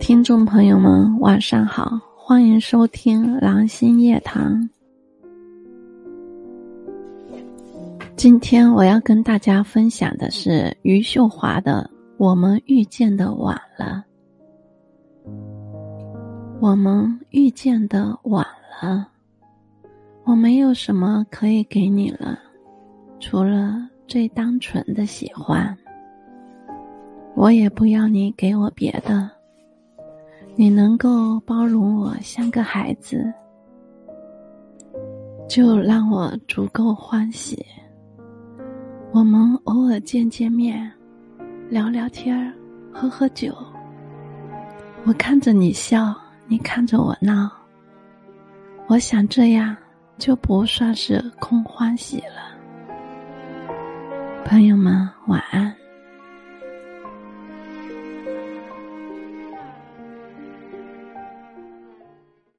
听众朋友们，晚上好，欢迎收听《狼心夜谈》。今天我要跟大家分享的是余秀华的《我们遇见的晚了》。我们遇见的晚了，我没有什么可以给你了，除了最单纯的喜欢。我也不要你给我别的。你能够包容我像个孩子，就让我足够欢喜。我们偶尔见见面，聊聊天儿，喝喝酒。我看着你笑，你看着我闹。我想这样就不算是空欢喜了。朋友们，晚安。